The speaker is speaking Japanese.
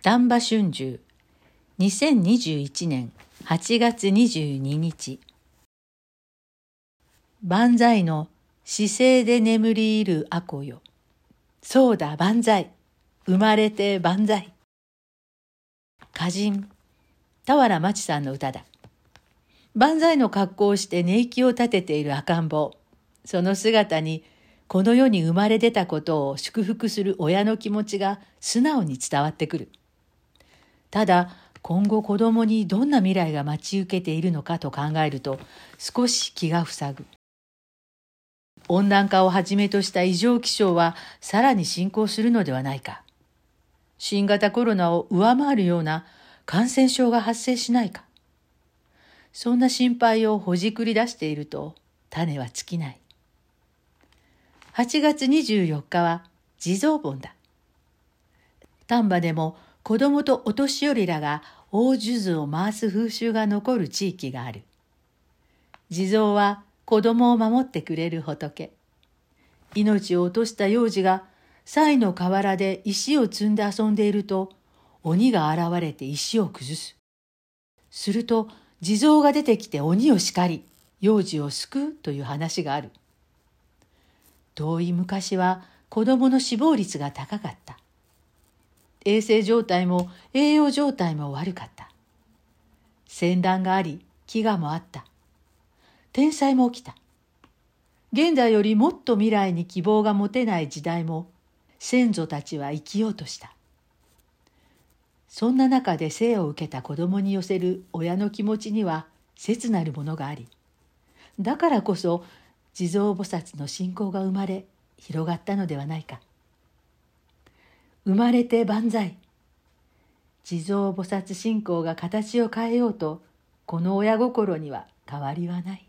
丹波春秋2021年8月22日万歳の姿勢で眠りいるあこよ。そうだ万歳。生まれて万歳。歌人、田原町さんの歌だ。万歳の格好をして寝息を立てている赤ん坊。その姿にこの世に生まれ出たことを祝福する親の気持ちが素直に伝わってくる。ただ、今後子供にどんな未来が待ち受けているのかと考えると少し気が塞ぐ。温暖化をはじめとした異常気象はさらに進行するのではないか。新型コロナを上回るような感染症が発生しないか。そんな心配をほじくり出していると種は尽きない。8月24日は地蔵盆だ。丹波でも子供とお年寄りらが大数珠を回す風習が残る地域がある。地蔵は子供を守ってくれる仏。命を落とした幼児が西の河原で石を積んで遊んでいると鬼が現れて石を崩す。すると地蔵が出てきて鬼を叱り幼児を救うという話がある。遠い昔は子供の死亡率が高かった。衛生状態も栄養状態も悪かった。戦乱があり、飢餓もあった。天災も起きた。現代よりもっと未来に希望が持てない時代も先祖たちは生きようとした。そんな中で生を受けた子供に寄せる親の気持ちには切なるものがあり、だからこそ地蔵菩薩の信仰が生まれ広がったのではないか生まれて万歳。地蔵菩薩信仰が形を変えようとこの親心には変わりはない。